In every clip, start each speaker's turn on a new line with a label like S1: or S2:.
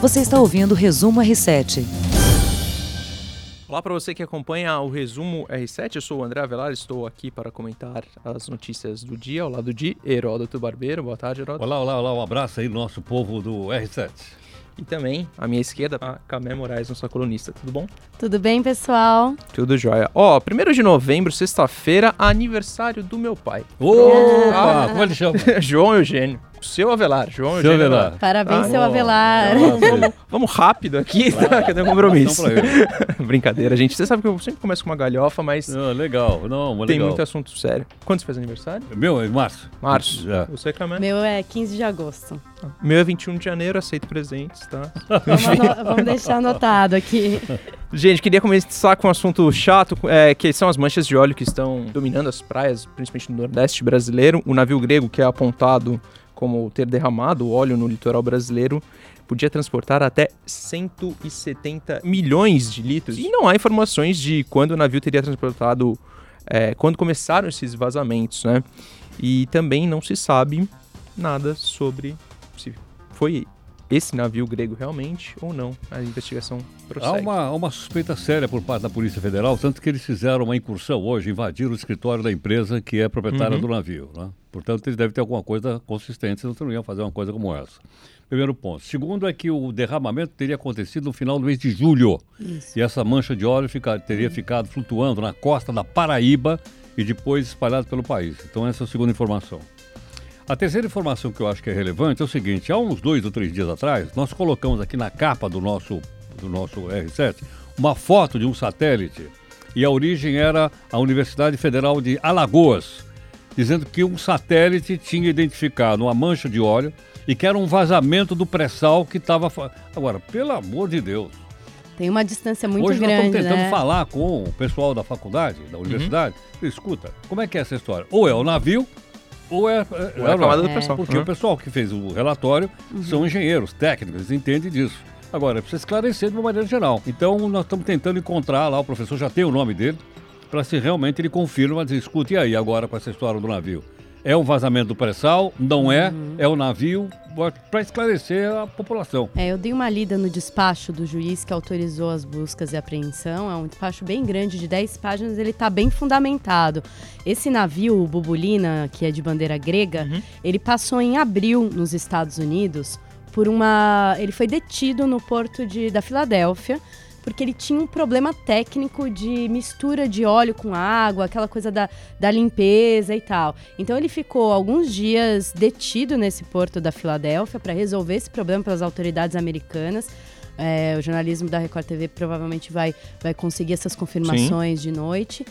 S1: Você está ouvindo o Resumo R7.
S2: Olá para você que acompanha o resumo R7, eu sou o André Avelar, estou aqui para comentar as notícias do dia ao lado de Heródoto Barbeiro. Boa tarde, Heródoto.
S3: Olá, olá, olá, um abraço aí nosso povo do R7.
S2: E também, à minha esquerda, a Camé Moraes, nossa colunista. Tudo bom?
S4: Tudo bem, pessoal?
S2: Tudo jóia. Ó, 1 de novembro, sexta-feira, aniversário do meu pai.
S3: Opa! Ah. Como ele chama?
S2: João Eugênio. Seu Avelar, João
S3: Seu Avelar.
S4: Parabéns, ah, seu Avelar.
S2: Vamos, vamos, rápido aqui, tá? Que eu tenho um compromisso. Brincadeira, gente. Você sabe que eu sempre começo com uma galhofa, mas.
S3: Não, legal, não,
S2: Tem
S3: legal.
S2: muito assunto sério. Quando você faz aniversário?
S3: Meu é março.
S2: Março.
S3: Já.
S2: Você, Camé?
S4: Meu é 15 de agosto.
S2: Meu é 21 de janeiro, aceito presentes, tá?
S4: Vamos, vamos deixar anotado aqui.
S2: Gente, queria começar com um assunto chato, é, que são as manchas de óleo que estão dominando as praias, principalmente no Nordeste brasileiro. O navio grego, que é apontado como ter derramado óleo no litoral brasileiro, podia transportar até 170 milhões de litros. E não há informações de quando o navio teria transportado, é, quando começaram esses vazamentos, né? E também não se sabe nada sobre se foi esse navio grego realmente ou não. A investigação prossegue.
S3: Há uma, uma suspeita séria por parte da Polícia Federal, tanto que eles fizeram uma incursão hoje, invadiram o escritório da empresa que é proprietária
S2: Uhum.
S3: do navio. Né? Portanto, eles devem ter alguma coisa consistente, senão não iam fazer uma coisa como essa. Primeiro ponto. Segundo é que o derramamento teria acontecido no final do mês de julho.
S4: Isso.
S3: E essa mancha de óleo fica- teria ficado flutuando na costa da Paraíba e depois espalhado pelo país. Então, essa é a segunda informação. A terceira informação que eu acho que é relevante é o seguinte: há uns dois ou três dias atrás, nós colocamos aqui na capa do nosso, do nosso R7 uma foto de um satélite e a origem era a Universidade Federal de Alagoas, dizendo que um satélite tinha identificado uma mancha de óleo e que era um vazamento do pré-sal que estava. Agora, pelo amor de Deus,
S4: Tem uma distância muito
S3: Hoje nós
S4: grande,
S3: estamos tentando
S4: né?
S3: falar com o pessoal da faculdade, da universidade. Escuta, como é que é essa história? Ou é o navio, ou é, é,
S2: Ou é a camada do
S4: É.
S2: pessoal.
S3: Porque
S2: Uhum.
S3: o pessoal que fez o relatório são engenheiros, técnicos, eles entendem disso. Agora, precisa esclarecer de uma maneira geral. Então, nós estamos tentando encontrar lá, o professor já tem o nome dele, para se realmente ele confirma, dizer, escuta, e aí agora com essa história do navio? É um vazamento do pré-sal? Não é? É o navio? Para esclarecer a população.
S4: É, eu dei uma lida no despacho do juiz que autorizou as buscas e apreensão. É um despacho bem grande, de 10 páginas, ele está bem fundamentado. Esse navio, o Bubulina, que é de bandeira grega, ele passou em abril nos Estados Unidos por uma. Ele foi detido no porto de, da Filadélfia. Porque ele tinha um problema técnico de mistura de óleo com água, aquela coisa da, da limpeza e tal. Então ele ficou alguns dias detido nesse porto da Filadélfia para resolver esse problema pelas autoridades americanas. É, o jornalismo da Record TV provavelmente vai, vai conseguir essas confirmações de noite.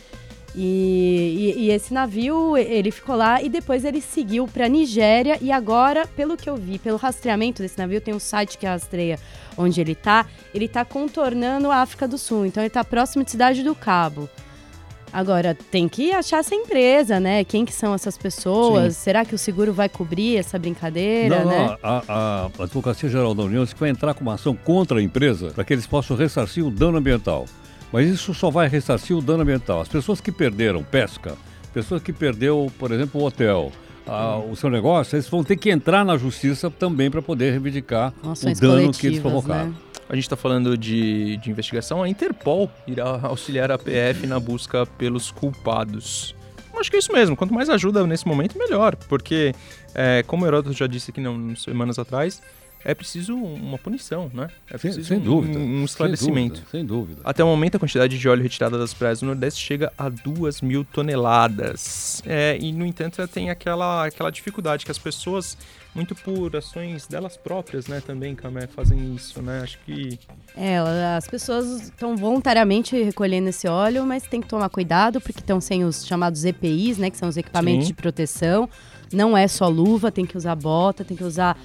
S4: E, e- e esse navio, ele ficou lá e depois ele seguiu para Nigéria. E agora, pelo que eu vi, pelo rastreamento desse navio, tem um site que rastreia onde ele tá. Ele tá contornando a África do Sul. Então ele tá próximo de Cidade do Cabo. Agora, tem que achar essa empresa, né? Quem que são essas pessoas? Será que o seguro vai cobrir essa brincadeira,
S3: Não,
S4: né?
S3: não, a, a Advocacia Geral da União disse que vai entrar com uma ação contra a empresa para que eles possam ressarcir o dano ambiental. Mas isso só vai ressarcir o dano ambiental. As pessoas que perderam pesca, pessoas que perdeu, por exemplo, o hotel, a- o seu negócio, eles vão ter que entrar na justiça também para poder reivindicar
S4: Com
S3: o
S4: ações
S3: dano que eles
S4: coletivas,
S3: provocaram.
S4: né?
S2: A gente está falando de, de investigação, a Interpol irá auxiliar a PF na busca pelos culpados. Eu acho que é isso mesmo. Quanto mais ajuda nesse momento, melhor. Porque, é, como o Heródoto já disse aqui não, semanas atrás, é preciso uma punição, né? É
S3: Sem,
S2: preciso
S3: sem
S2: um-
S3: dúvida.
S2: um,
S3: sem
S2: esclarecimento.
S3: dúvida, Sem dúvida.
S2: Até o momento, a quantidade de óleo retirada das praias do Nordeste chega a 2 mil toneladas. É, e, no entanto, tem aquela, aquela dificuldade que as pessoas, muito por ações delas próprias, né, também, Camé, fazem isso, né? Acho que
S4: É, ela- as pessoas estão voluntariamente recolhendo esse óleo, mas tem que tomar cuidado porque estão sem os chamados EPIs, né, que são os equipamentos
S2: Sim.
S4: de proteção. Não é só luva, tem que usar bota, tem que usar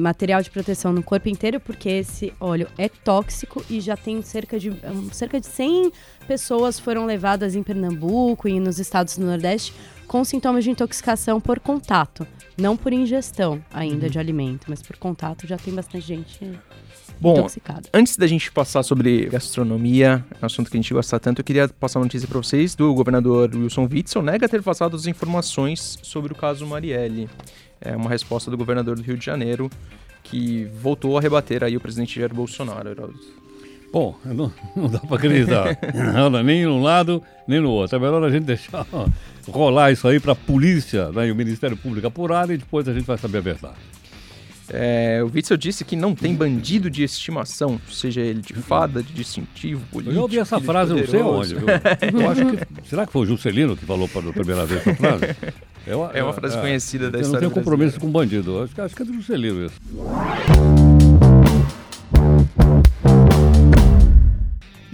S4: material de proteção no corpo inteiro, porque esse óleo é tóxico e já tem cerca de cerca de 100 pessoas foram levadas em Pernambuco e nos estados do Nordeste com sintomas de intoxicação por contato, não por ingestão ainda
S2: Uhum.
S4: de alimento, mas por contato já tem bastante gente
S2: Bom,
S4: intoxicada.
S2: Antes da gente passar sobre gastronomia, um assunto que a gente gosta tanto, eu queria passar uma notícia para vocês do governador Wilson Witzel, nega ter passado as informações sobre o caso Marielle. É uma resposta do governador do Rio de Janeiro que voltou a rebater aí o presidente Jair Bolsonaro.
S3: Bom, não, não dá para acreditar. Não, nem num lado, nem no outro. É melhor a gente deixar rolar isso aí para a polícia né, e o Ministério Público apurar e depois a gente vai saber a verdade.
S2: É, o Witzel disse que não tem bandido de estimação, seja ele de fada, de distintivo, político.
S3: Eu já ouvi essa frase, não sei onde. Viu? Eu acho que, será que foi o Juscelino que falou pela primeira vez essa frase?
S2: Eu, é uma frase é, conhecida da história.
S3: Eu não tenho compromisso com bandido. Acho acho que é do Juscelino isso.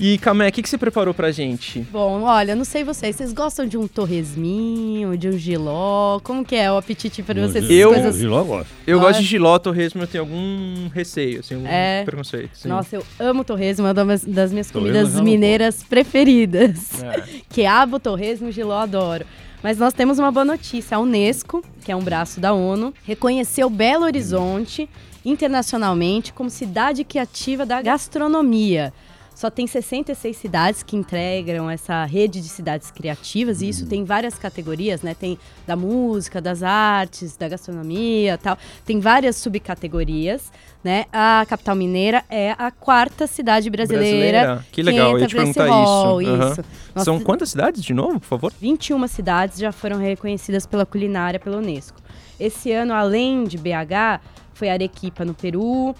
S2: E Camé, o que, que você preparou pra gente?
S4: Bom, olha, não sei vocês, vocês gostam de um torresminho, de um giló? Como que é o apetite para vocês?
S2: Eu,
S3: coisas... giló gosto.
S2: Eu gosto de giló, torresmo, eu tenho algum receio, assim, algum é... preconceito. Sim.
S4: Nossa, eu amo torresmo, é uma das minhas comidas mineiras preferidas. É. Quiabo, torresmo, giló, adoro. Mas nós temos uma boa notícia. A Unesco, que é um braço da ONU, reconheceu Belo Horizonte internacionalmente como cidade criativa da gastronomia. Só tem 66 cidades que integram essa rede de cidades criativas, e isso uhum. tem várias categorias, né? Tem da música, das artes, da gastronomia tal. Tem várias subcategorias, né? A capital mineira é a quarta cidade brasileira. brasileira.
S2: Que legal, eu ia te perguntar hall, isso. Uhum. isso. São quantas cidades de novo, por favor?
S4: 21 cidades já foram reconhecidas pela culinária pela Unesco. Esse ano, além de BH, foi Arequipa no Peru,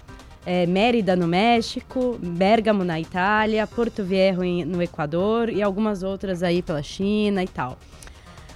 S4: é, Mérida no México, Bergamo na Itália, Porto Viejo em, no Equador e algumas outras aí pela China e tal.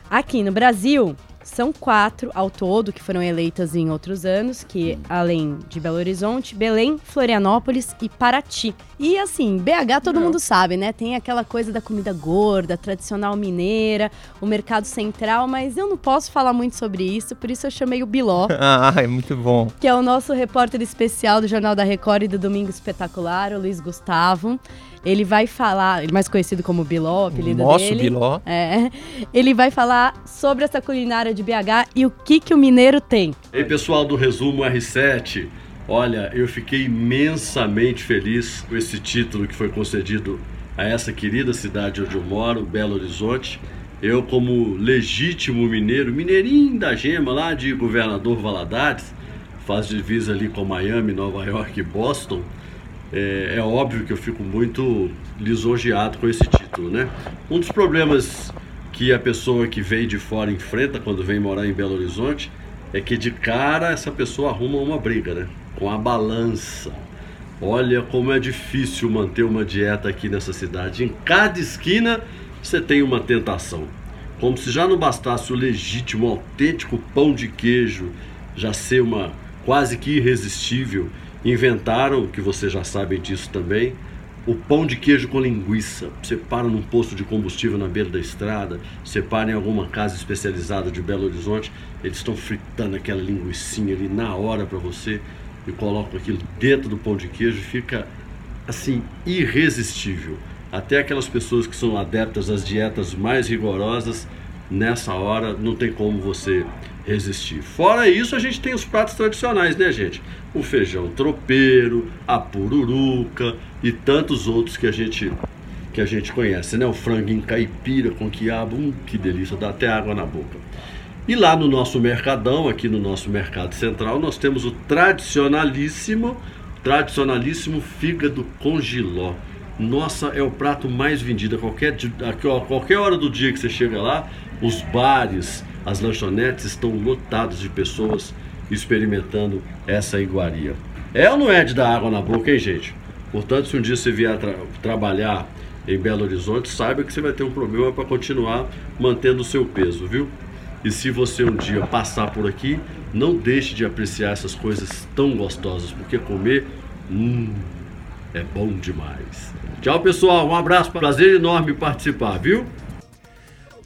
S4: Aqui no Brasil, são quatro ao todo que foram eleitas em outros anos, que além de Belo Horizonte, Belém, Florianópolis e Paraty. E assim, BH todo Não. mundo sabe, né? Tem aquela coisa da comida gorda, tradicional mineira, o mercado central, mas eu não posso falar muito sobre isso, por isso eu chamei o Biló.
S2: ah, é muito bom.
S4: Que é o nosso repórter especial do Jornal da Record e do Domingo Espetacular, o Luiz Gustavo. Ele vai falar, mais conhecido como Biló, o apelido
S2: Nosso
S4: dele.
S2: Biló.
S4: É. Ele vai falar sobre essa culinária de BH e o que que o mineiro tem.
S5: Ei, pessoal do Resumo R7. Olha, eu fiquei imensamente feliz com esse título que foi concedido a essa querida cidade onde eu moro, Belo Horizonte. Eu, como legítimo mineiro, mineirinho da gema lá de Governador Valadares, faz divisa ali com Miami, Nova York e Boston é, é, óbvio que eu fico muito lisonjeado com esse título, né? Um dos problemas que a pessoa que vem de fora enfrenta quando vem morar em Belo Horizonte é que de cara essa pessoa arruma uma briga, né? Com a balança. Olha como é difícil manter uma dieta aqui nessa cidade. Em cada esquina você tem uma tentação. Como se já não bastasse o legítimo, autêntico pão de queijo já ser uma quase que irresistível Inventaram, que vocês já sabem disso também, o pão de queijo com linguiça. Você para num posto de combustível na beira da estrada, você para em alguma casa especializada de Belo Horizonte, eles estão fritando aquela linguiçinha ali na hora para você e colocam aquilo dentro do pão de queijo fica assim irresistível. Até aquelas pessoas que são adeptas às dietas mais rigorosas, nessa hora não tem como você resistir. Fora isso, a gente tem os pratos tradicionais, né, gente? O feijão tropeiro, a pururuca e tantos outros que a gente que a gente conhece, né? O franguinho caipira com quiabo, hum, que delícia, dá até água na boca. E lá no nosso mercadão, aqui no nosso mercado central, nós temos o tradicionalíssimo, tradicionalíssimo fígado com giló. Nossa, é o prato mais vendido a qualquer, a qualquer hora do dia que você chega lá, os bares, as lanchonetes estão lotadas de pessoas experimentando essa iguaria. É ou não é de dar água na boca, hein, gente? Portanto, se um dia você vier tra trabalhar em Belo Horizonte, saiba que você vai ter um problema para continuar mantendo o seu peso, viu? E se você um dia passar por aqui, não deixe de apreciar essas coisas tão gostosas, porque comer, hum, é bom demais. Tchau, pessoal. Um abraço. Prazer enorme participar, viu?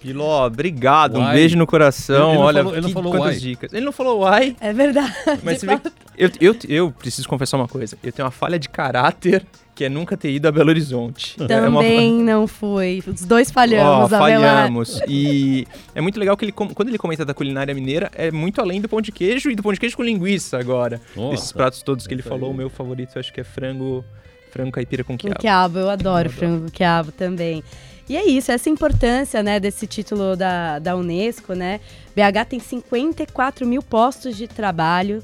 S2: Piló, obrigado. Uai. Um beijo no coração. Ele, ele Olha, falou, ele que, falou quantas uai. dicas. Ele não falou uai.
S4: É verdade.
S2: Mas você vê eu, eu, eu preciso confessar uma coisa. Eu tenho uma falha de caráter que é nunca ter ido a Belo Horizonte.
S4: Também é uma... não foi. Os dois falhamos.
S2: Oh, falhamos. E é muito legal que ele, quando ele comenta da culinária mineira, é muito além do pão de queijo e do pão de queijo com linguiça agora. Nossa. Esses pratos todos que ele falou, o meu favorito eu acho que é frango, frango caipira com quiabo.
S4: Com quiabo, eu adoro eu frango com quiabo também. E é isso, essa importância né, desse título da, da Unesco, né? BH tem 54 mil postos de trabalho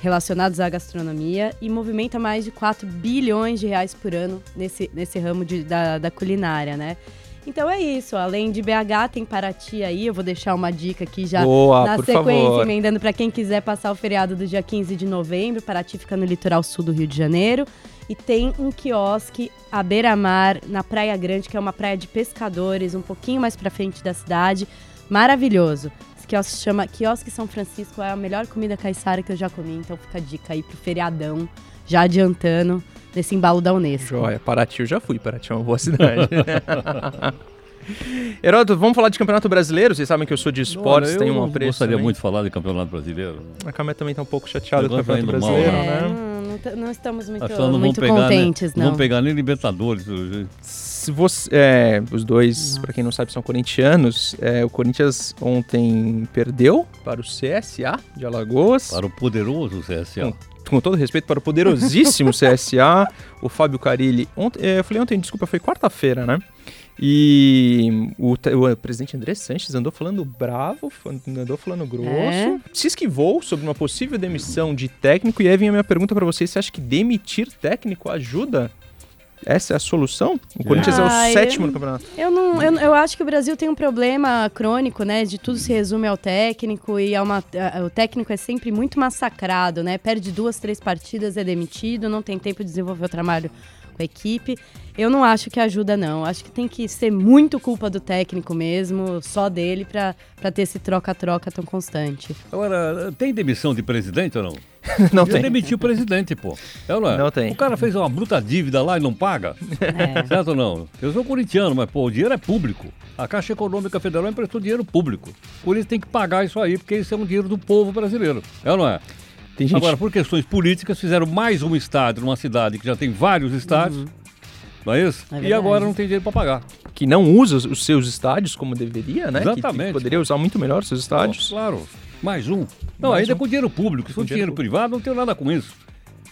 S4: relacionados à gastronomia e movimenta mais de 4 bilhões de reais por ano nesse, nesse ramo de, da, da culinária, né? Então é isso, além de BH, tem Paraty aí, eu vou deixar uma dica aqui já
S2: Boa,
S4: na sequência,
S2: favor.
S4: emendando para quem quiser passar o feriado do dia 15 de novembro. Paraty fica no litoral sul do Rio de Janeiro. E tem um quiosque à beira-mar, na Praia Grande, que é uma praia de pescadores, um pouquinho mais pra frente da cidade. Maravilhoso. Esse quiosque se chama Quiosque São Francisco, é a melhor comida caiçara que eu já comi, então fica a dica aí pro feriadão, já adiantando nesse embalo da Unesco.
S2: Joia, Paraty eu já fui, Paraty é uma boa cidade. Heródoto, vamos falar de Campeonato Brasileiro? Vocês sabem que eu sou de esportes, tenho
S3: eu
S2: um apreço
S3: gostaria
S2: também.
S3: muito de falar de campeonato brasileiro.
S2: A Camé também tá um pouco chateada com o
S3: O negócio
S2: Campeonato
S3: tá indo mal,
S2: Brasileiro,
S4: É,
S2: né?
S4: Não, estamos muito,
S3: não
S4: muito
S3: pegar,
S4: contentes,
S3: né? Não
S4: não.
S3: vamos pegar nem Libertadores. pelo jeito.
S2: Se você, é, os dois, pra quem não sabe, são corintianos. É, o Corinthians ontem perdeu para o CSA de Alagoas.
S3: Para o poderoso CSA.
S2: Hum. Com todo respeito para o poderosíssimo CSA, o Fábio Carilli. Ontem, é, eu falei ontem, desculpa, foi quarta-feira, né? E o, o presidente André Sanches andou falando bravo, andou falando grosso,
S4: É?
S2: se esquivou sobre uma possível demissão de técnico. E aí vem a minha pergunta para vocês: você acha que demitir técnico ajuda? Essa é a solução? O Corinthians é
S4: Ah,
S2: o
S4: eu-
S2: sétimo no campeonato.
S4: Eu, não, eu, eu acho que o Brasil tem um problema crônico, né? De tudo se resume ao técnico e é uma, a- o técnico é sempre muito massacrado, né? Perde duas, três partidas, é demitido, não tem tempo de desenvolver o trabalho com a equipe. Eu não acho que ajuda, não. Acho que tem que ser muito culpa do técnico mesmo, só dele, pra, pra ter esse troca-troca tão constante.
S3: Agora, tem demissão de presidente ou não?
S2: Não
S3: Eu
S2: tem.
S3: demiti o presidente, pô. É ou não, é?
S2: Não tem.
S3: O cara fez uma bruta dívida lá e não paga?
S4: É.
S3: Certo ou não? Eu sou corintiano, mas, pô, o dinheiro é público. A Caixa Econômica Federal emprestou dinheiro público. Por isso tem que pagar isso aí, porque isso é um dinheiro do povo brasileiro. É ou não é?
S2: Tem gente
S3: Agora, por questões políticas, fizeram mais um estádio numa cidade que já tem vários estádios. Não é isso?
S4: É
S3: e agora não tem dinheiro para pagar.
S2: que não usa os seus estádios como deveria, né? Que- Que,
S3: Exatamente.
S2: poderia usar muito melhor os seus estádios.
S3: Claro. Mais um. Não,
S2: Mais
S3: ainda
S2: um.
S3: com dinheiro público. Se for
S2: Com dinheiro
S3: dinheiro privado, não tenho nada com isso.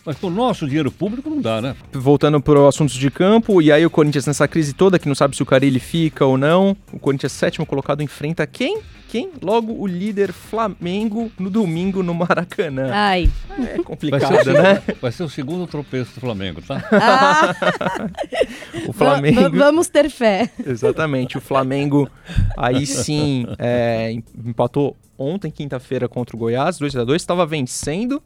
S3: Mas com o nosso dinheiro público não dá, né?
S2: Voltando para o assuntos de campo, e aí o Corinthians nessa crise toda, que não sabe se o Carilli fica ou não. O Corinthians sétimo colocado enfrenta quem? Quem? Logo o líder Flamengo no domingo no Maracanã.
S4: Ai.
S2: É
S3: Vai ser,
S2: complicado,
S3: o,
S2: né?
S3: vai ser o segundo tropeço do Flamengo, tá?
S4: Ah,
S2: O Flamengo.
S4: va- vamos ter fé.
S2: Exatamente. O Flamengo aí sim é, empatou ontem, quinta-feira, contra o Goiás, 2x2, estava vencendo.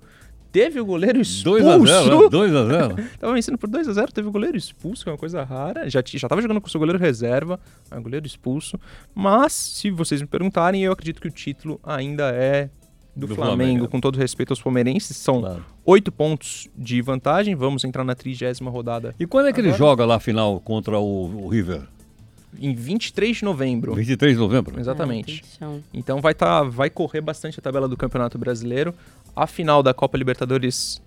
S2: Teve o goleiro expulso.
S3: 2x0, 2x0.
S2: Tava vencendo por 2x0, teve o goleiro expulso, que é uma coisa rara. Já, já tava jogando com o seu goleiro reserva, é um goleiro expulso. Mas, se vocês me perguntarem, eu acredito que o título ainda é do,
S3: Do
S2: Flamengo,
S3: Flamengo.
S2: com todo respeito aos palmeirenses. São
S3: Claro.
S2: oito pontos de vantagem. Vamos entrar na trigésima rodada
S3: E quando é que ele
S2: Agora-
S3: joga lá a final contra o, o River?
S2: em 23 de novembro.
S3: 23 de novembro?
S2: Exatamente.
S4: Ah.
S2: Então vai, tá, vai correr bastante a tabela do Campeonato Brasileiro. A final da Copa Libertadores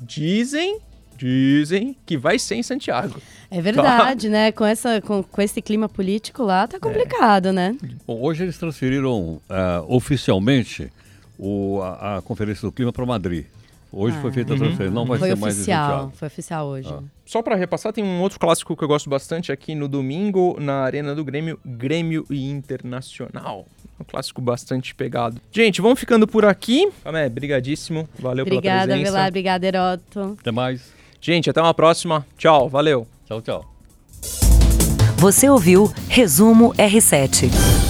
S2: dizem, dizem que vai ser em Santiago.
S4: É verdade, né? Com, essa, com, com esse clima político lá, tá complicado, né?
S3: Bom, hoje eles transferiram ah, oficialmente o- a, a Conferência do Clima para Madrid. Hoje foi feita a transferência, não vai
S4: Foi
S3: ser mais em
S4: oficial,
S3: Santiago.
S4: foi oficial hoje.
S3: Ah.
S2: Só pra repassar, tem um outro clássico que eu gosto bastante aqui no domingo, na Arena do Grêmio, Grêmio e Internacional. Um clássico bastante pegado. Gente, vamos ficando por aqui. Amé, brigadíssimo. Valeu pela
S4: Obrigada,
S2: presença.
S4: Velar, obrigada, Heroto.
S3: Até mais.
S2: Gente, até uma próxima. Tchau, valeu.
S3: Tchau, tchau.
S1: Você ouviu Resumo R7.